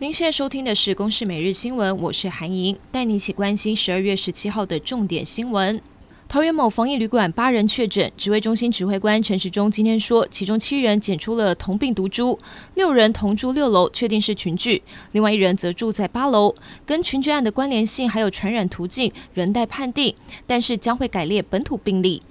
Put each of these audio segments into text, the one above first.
您现在收听的是《公视每日新闻》，我是韩莹，带你一起关心十二月十七号的重点新闻。桃园某防疫旅馆八人确诊，指挥中心指挥官陈时中今天说，其中七人检出了同病毒株，六人同住六楼，确定是群聚，另外一人则住在八楼，跟群聚案的关联性还有传染途径仍待判定，但是将会改列本土病例。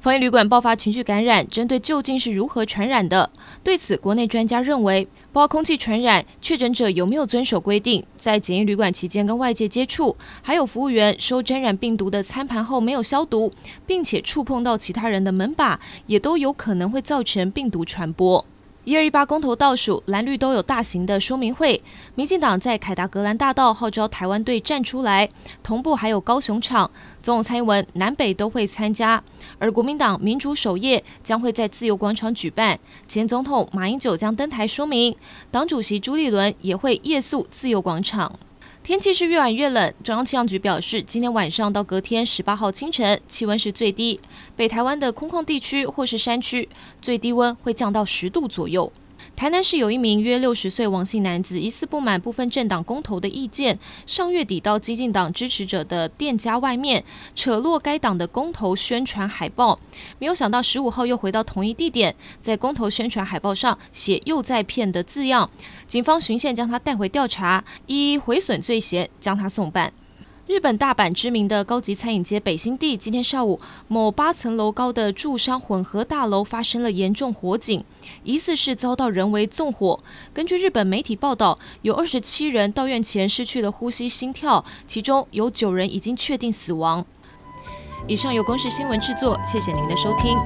防疫旅馆爆发群聚感染，针对究竟是如何传染的？对此，国内专家认为，包括空气传染、确诊者有没有遵守规定，在检疫旅馆期间跟外界接触，还有服务员收沾染病毒的餐盘后没有消毒，并且触碰到其他人的门把，也都有可能会造成病毒传播。一二一八公投倒数，蓝绿都有大型的说明会。民进党在凯达格兰大道号召台湾队站出来，同步还有高雄场，总统蔡英文南北都会参加。而国民党民主首夜将会在自由广场举办，前总统马英九将登台说明，党主席朱立伦也会夜宿自由广场。天气是越晚越冷，中央气象局表示，今天晚上到隔天十八号清晨，气温是最低，北台湾的空旷地区或是山区，最低温会降到十度左右。台南市有一名约六十岁王姓男子，疑似不满部分政党公投的意见，上月底到激进党支持者的店家外面扯落该党的公投宣传海报，没有想到十五号又回到同一地点，在公投宣传海报上写“又在骗”的字样，警方循线将他带回调查，依毁损罪嫌将他送办。日本大阪知名的高级餐饮街北新地，今天上午某八层楼高的住商混合大楼发生了严重火警，疑似是遭到人为纵火。根据日本媒体报道，有二十七人到院前失去了呼吸、心跳，其中有九人已经确定死亡。以上由公视新闻制作，谢谢您的收听。